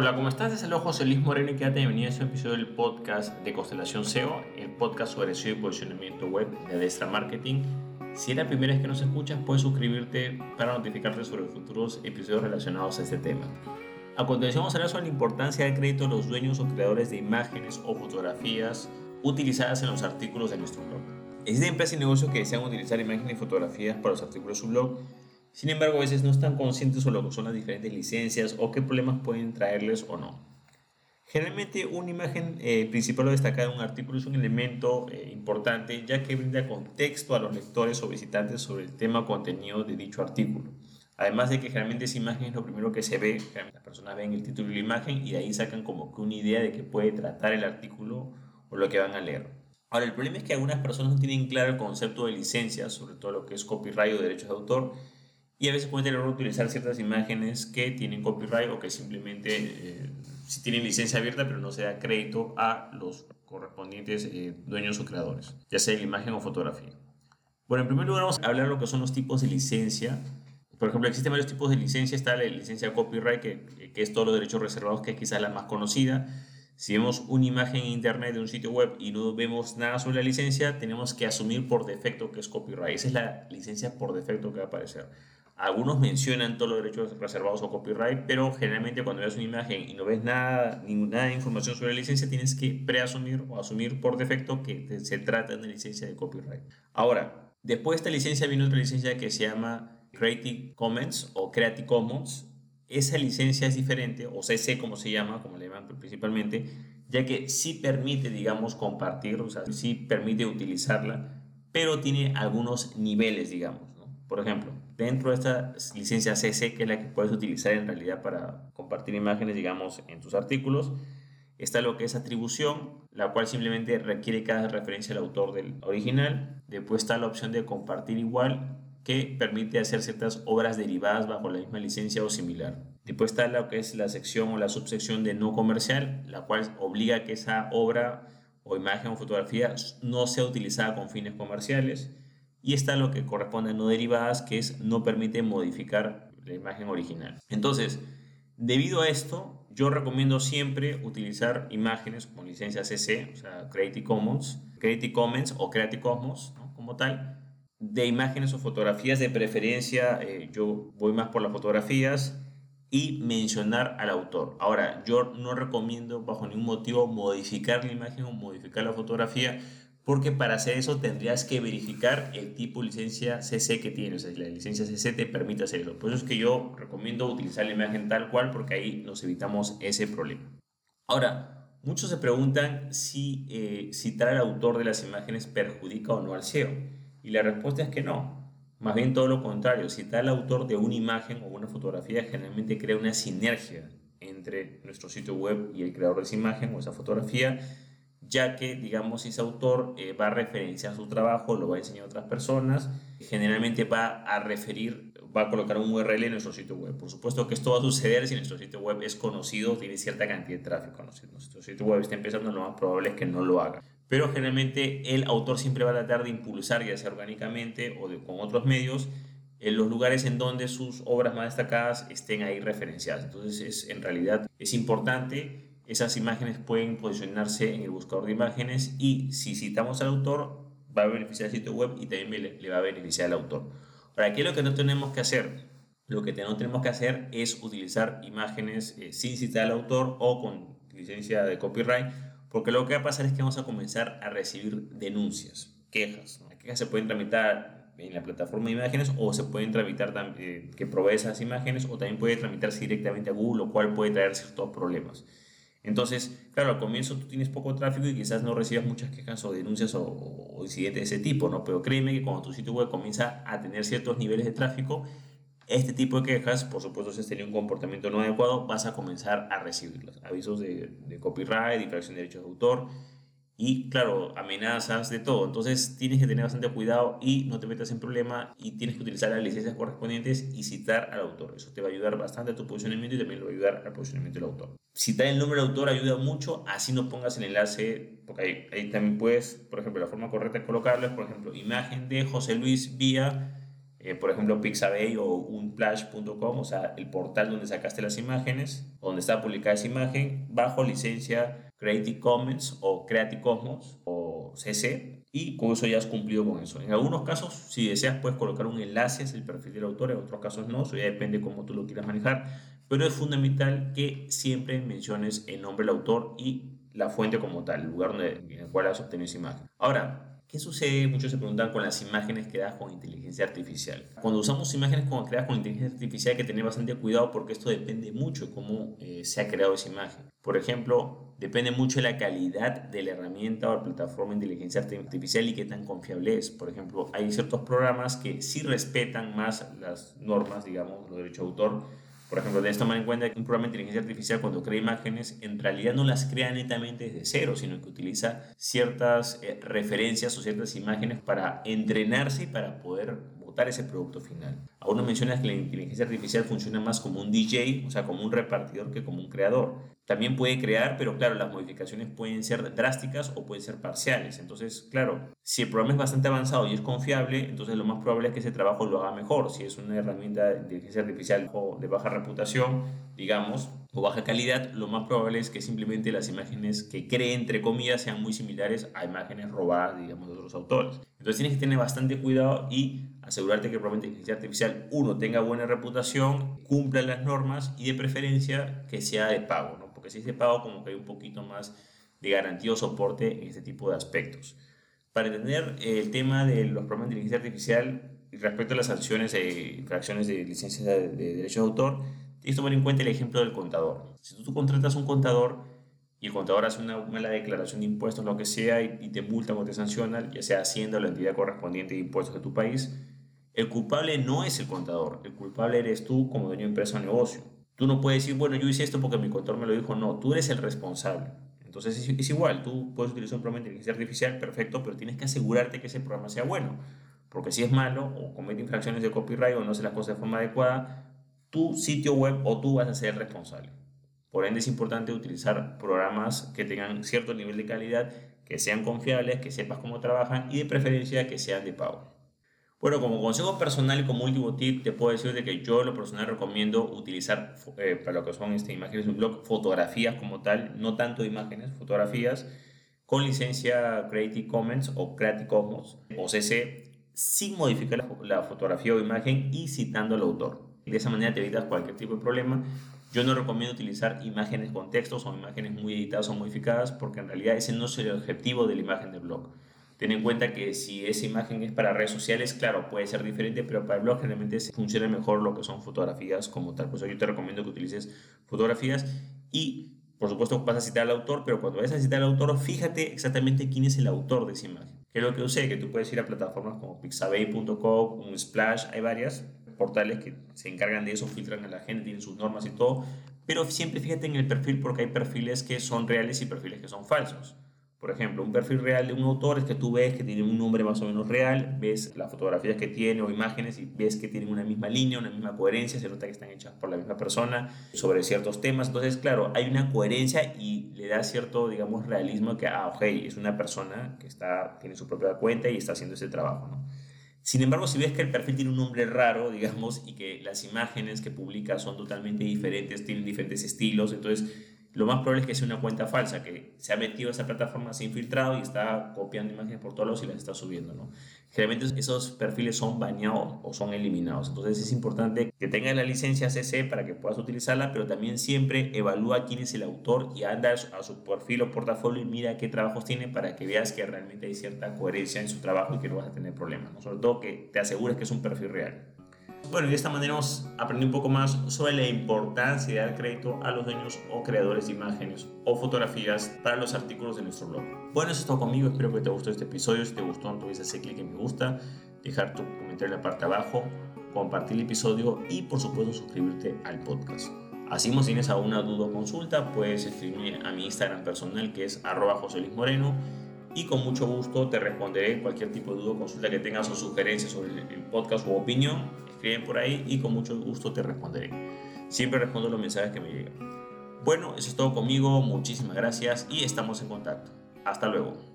Hola, ¿cómo estás? Desde luego José Luis Moreno y quédate bienvenido a este episodio del podcast de Constelación SEO, el podcast sobre SEO y posicionamiento web de Destra Marketing. Si es la primera vez que nos escuchas, puedes suscribirte para notificarte sobre futuros episodios relacionados a este tema. A continuación vamos a hablar sobre la importancia del crédito de los dueños o creadores de imágenes o fotografías utilizadas en los artículos de nuestro blog. Existen empresas y negocios que desean utilizar imágenes y fotografías para los artículos de su blog, sin embargo, a veces no están conscientes sobre lo que son las diferentes licencias o qué problemas pueden traerles o no. Generalmente una imagen eh, principal o destacada en un artículo es un elemento eh, importante ya que brinda contexto a los lectores o visitantes sobre el tema o contenido de dicho artículo. Además de que generalmente esa imagen es lo primero que se ve, las personas ven el título y la imagen y de ahí sacan como que una idea de qué puede tratar el artículo o lo que van a leer. Ahora, el problema es que algunas personas no tienen claro el concepto de licencia, sobre todo lo que es copyright o derechos de autor, y a veces pueden tener utilizar ciertas imágenes que tienen copyright o que simplemente eh, si tienen licencia abierta pero no se da crédito a los correspondientes eh, dueños o creadores, ya sea de imagen o fotografía. Bueno, en primer lugar vamos a hablar de lo que son los tipos de licencia. Por ejemplo, existen varios tipos de licencia. Está la licencia copyright, que, que es todos los derechos reservados, que es quizás la más conocida. Si vemos una imagen en internet de un sitio web y no vemos nada sobre la licencia, tenemos que asumir por defecto que es copyright. Esa es la licencia por defecto que va a aparecer. Algunos mencionan todos los derechos reservados o copyright, pero generalmente cuando ves una imagen y no ves nada, ninguna información sobre la licencia, tienes que preasumir o asumir por defecto que se trata de una licencia de copyright. Ahora, después de esta licencia viene otra licencia que se llama Creative Commons o Creative Commons. Esa licencia es diferente, o CC como se llama, como le llaman principalmente, ya que sí permite, digamos, compartir, o sea, sí permite utilizarla, pero tiene algunos niveles, digamos. Por ejemplo, dentro de esta licencia CC, que es la que puedes utilizar en realidad para compartir imágenes, digamos, en tus artículos, está lo que es atribución, la cual simplemente requiere cada referencia al autor del original. Después está la opción de compartir igual, que permite hacer ciertas obras derivadas bajo la misma licencia o similar. Después está lo que es la sección o la subsección de no comercial, la cual obliga a que esa obra o imagen o fotografía no sea utilizada con fines comerciales. Y está lo que corresponde a no derivadas, que es no permite modificar la imagen original. Entonces, debido a esto, yo recomiendo siempre utilizar imágenes con licencia CC, o sea, Creative Commons, Creative Commons o Creative Commons, como tal, de imágenes o fotografías de preferencia, eh, yo voy más por las fotografías y mencionar al autor. Ahora, yo no recomiendo bajo ningún motivo modificar la imagen o modificar la fotografía porque para hacer eso tendrías que verificar el tipo de licencia CC que tienes. O sea, la licencia CC te permite hacerlo. Por eso es que yo recomiendo utilizar la imagen tal cual porque ahí nos evitamos ese problema. Ahora, muchos se preguntan si eh, citar al autor de las imágenes perjudica o no al SEO. Y la respuesta es que no. Más bien todo lo contrario, citar al autor de una imagen o una fotografía generalmente crea una sinergia entre nuestro sitio web y el creador de esa imagen o esa fotografía ya que, digamos, ese autor eh, va a referenciar su trabajo, lo va a enseñar a otras personas, generalmente va a referir, va a colocar un URL en nuestro sitio web. Por supuesto que esto va a suceder si nuestro sitio web es conocido, tiene cierta cantidad de tráfico. Si nuestro sitio web está empezando, lo más probable es que no lo haga. Pero generalmente el autor siempre va a tratar de impulsar, ya sea orgánicamente o con otros medios, en los lugares en donde sus obras más destacadas estén ahí referenciadas. Entonces, es, en realidad es importante esas imágenes pueden posicionarse en el buscador de imágenes y si citamos al autor va a beneficiar al sitio web y también le, va a beneficiar al autor. Ahora, ¿qué es lo que no tenemos que hacer? Lo que no tenemos que hacer es utilizar imágenes eh, sin citar al autor o con licencia de copyright, porque lo que va a pasar es que vamos a comenzar a recibir denuncias, quejas. Las quejas se pueden tramitar en la plataforma de imágenes o se pueden tramitar eh, que provee esas imágenes o también puede tramitarse directamente a Google, lo cual puede traer ciertos problemas. Entonces, claro, al comienzo tú tienes poco tráfico y quizás no recibas muchas quejas o denuncias o, incidentes de ese tipo, ¿no? Pero créeme que cuando tu sitio web comienza a tener ciertos niveles de tráfico, este tipo de quejas, por supuesto, si has tenido un comportamiento no adecuado, vas a comenzar a recibirlos. Avisos de, de copyright, infracción de derechos de autor y, claro, amenazas de todo. Entonces, tienes que tener bastante cuidado y no te metas en problema y tienes que utilizar las licencias correspondientes y citar al autor. Eso te va a ayudar bastante a tu posicionamiento y también lo va a ayudar al posicionamiento del autor citar el nombre del autor ayuda mucho, así no pongas el enlace, porque ahí, también puedes, por ejemplo, la forma correcta de colocarlo es, por ejemplo, imagen de José Luis Vía eh, por ejemplo, Pixabay o unplash.com, o sea, el portal donde sacaste las imágenes, donde está publicada esa imagen, bajo licencia Creative Commons o Creative Commons o CC, y con eso ya has cumplido con eso. En algunos casos, si deseas, puedes colocar un enlace hacia el perfil del autor, en otros casos no, eso ya depende cómo tú lo quieras manejar, pero es fundamental que siempre menciones el nombre del autor y la fuente como tal, el lugar donde, en el cual has obtenido esa imagen. Ahora, ¿Qué sucede? Muchos se preguntan con las imágenes creadas con inteligencia artificial. Cuando usamos imágenes creadas con inteligencia artificial hay que tener bastante cuidado porque esto depende mucho de cómo eh, se ha creado esa imagen. Por ejemplo, depende mucho de la calidad de la herramienta o la plataforma de inteligencia artificial y qué tan confiable es. Por ejemplo, hay ciertos programas que sí respetan más las normas, digamos, los derechos de autor por ejemplo, de tomar en cuenta que un programa de inteligencia artificial cuando crea imágenes en realidad no las crea netamente desde cero, sino que utiliza ciertas eh, referencias o ciertas imágenes para entrenarse y para poder votar ese producto final. Aún no mencionas que la inteligencia artificial funciona más como un DJ, o sea, como un repartidor que como un creador. También puede crear, pero claro, las modificaciones pueden ser drásticas o pueden ser parciales. Entonces, claro, si el programa es bastante avanzado y es confiable, entonces lo más probable es que ese trabajo lo haga mejor. Si es una herramienta de inteligencia artificial de baja reputación, digamos, o baja calidad, lo más probable es que simplemente las imágenes que cree, entre comillas, sean muy similares a imágenes robadas, digamos, de otros autores. Entonces tienes que tener bastante cuidado y asegurarte que el programa de inteligencia artificial, uno, tenga buena reputación, cumpla las normas y de preferencia que sea de pago, ¿no? porque si es de pago como que hay un poquito más de garantía o soporte en este tipo de aspectos. Para entender el tema de los programas de inteligencia artificial respecto a las sanciones e infracciones de licencias de, de derechos de autor, tienes que tomar en cuenta el ejemplo del contador. Si tú, contratas un contador y el contador hace una mala declaración de impuestos, lo que sea, y, te multa o te sanciona, ya sea Hacienda o la entidad correspondiente de impuestos de tu país, el culpable no es el contador, el culpable eres tú como dueño de empresa o negocio. Tú no puedes decir, bueno, yo hice esto porque mi contador me lo dijo. No, tú eres el responsable. Entonces es, igual, tú puedes utilizar un programa de inteligencia artificial, perfecto, pero tienes que asegurarte que ese programa sea bueno. Porque si es malo o comete infracciones de copyright o no hace las cosas de forma adecuada, tu sitio web o tú vas a ser responsable. Por ende es importante utilizar programas que tengan cierto nivel de calidad, que sean confiables, que sepas cómo trabajan y de preferencia que sean de pago. Bueno, como consejo personal y como último tip, te puedo decir de que yo lo personal recomiendo utilizar eh, para lo que son este, imágenes de un blog, fotografías como tal, no tanto imágenes, fotografías con licencia Creative Commons o Creative Commons o CC sin modificar la, fotografía o imagen y citando al autor. De esa manera te evitas cualquier tipo de problema. Yo no recomiendo utilizar imágenes con textos o imágenes muy editadas o modificadas porque en realidad ese no es el objetivo de la imagen del blog. Ten en cuenta que si esa imagen es para redes sociales, claro, puede ser diferente, pero para el blog generalmente funciona mejor lo que son fotografías como tal. Por eso yo te recomiendo que utilices fotografías y, por supuesto, vas a citar al autor, pero cuando vayas a citar al autor, fíjate exactamente quién es el autor de esa imagen. Que es lo que usé, que tú puedes ir a plataformas como pixabay.com, un Splash, hay varias portales que se encargan de eso, filtran a la gente, tienen sus normas y todo, pero siempre fíjate en el perfil porque hay perfiles que son reales y perfiles que son falsos. Por ejemplo, un perfil real de un autor es que tú ves que tiene un nombre más o menos real, ves las fotografías que tiene o imágenes y ves que tienen una misma línea, una misma coherencia, se nota que están hechas por la misma persona sobre ciertos temas. Entonces, claro, hay una coherencia y le da cierto, digamos, realismo que, ah, ok, es una persona que está, tiene su propia cuenta y está haciendo ese trabajo, ¿no? Sin embargo, si ves que el perfil tiene un nombre raro, digamos, y que las imágenes que publica son totalmente diferentes, tienen diferentes estilos, entonces lo más probable es que sea una cuenta falsa, que se ha metido a esa plataforma, se ha infiltrado y está copiando imágenes por todos lados y las está subiendo. ¿no? Generalmente esos perfiles son bañados o son eliminados. Entonces es importante que tengas la licencia CC para que puedas utilizarla, pero también siempre evalúa quién es el autor y anda a su perfil o portafolio y mira qué trabajos tiene para que veas que realmente hay cierta coherencia en su trabajo y que no vas a tener problemas. ¿no? Sobre todo que te asegures que es un perfil real. Bueno, y de esta manera hemos aprendido un poco más sobre la importancia de dar crédito a los dueños o creadores de imágenes o fotografías para los artículos de nuestro blog. Bueno, eso es todo conmigo. Espero que te gustó este episodio. Si te gustó, no olvides hacer clic en me gusta, dejar tu comentario en la parte de abajo, compartir el episodio y, por supuesto, suscribirte al podcast. Así, si tienes alguna duda o consulta, puedes escribirme a mi Instagram personal que es arroba Moreno y con mucho gusto te responderé cualquier tipo de duda o consulta que tengas o sugerencias sobre el podcast o opinión escriben por ahí y con mucho gusto te responderé. Siempre respondo los mensajes que me llegan. Bueno, eso es todo conmigo, muchísimas gracias y estamos en contacto. Hasta luego.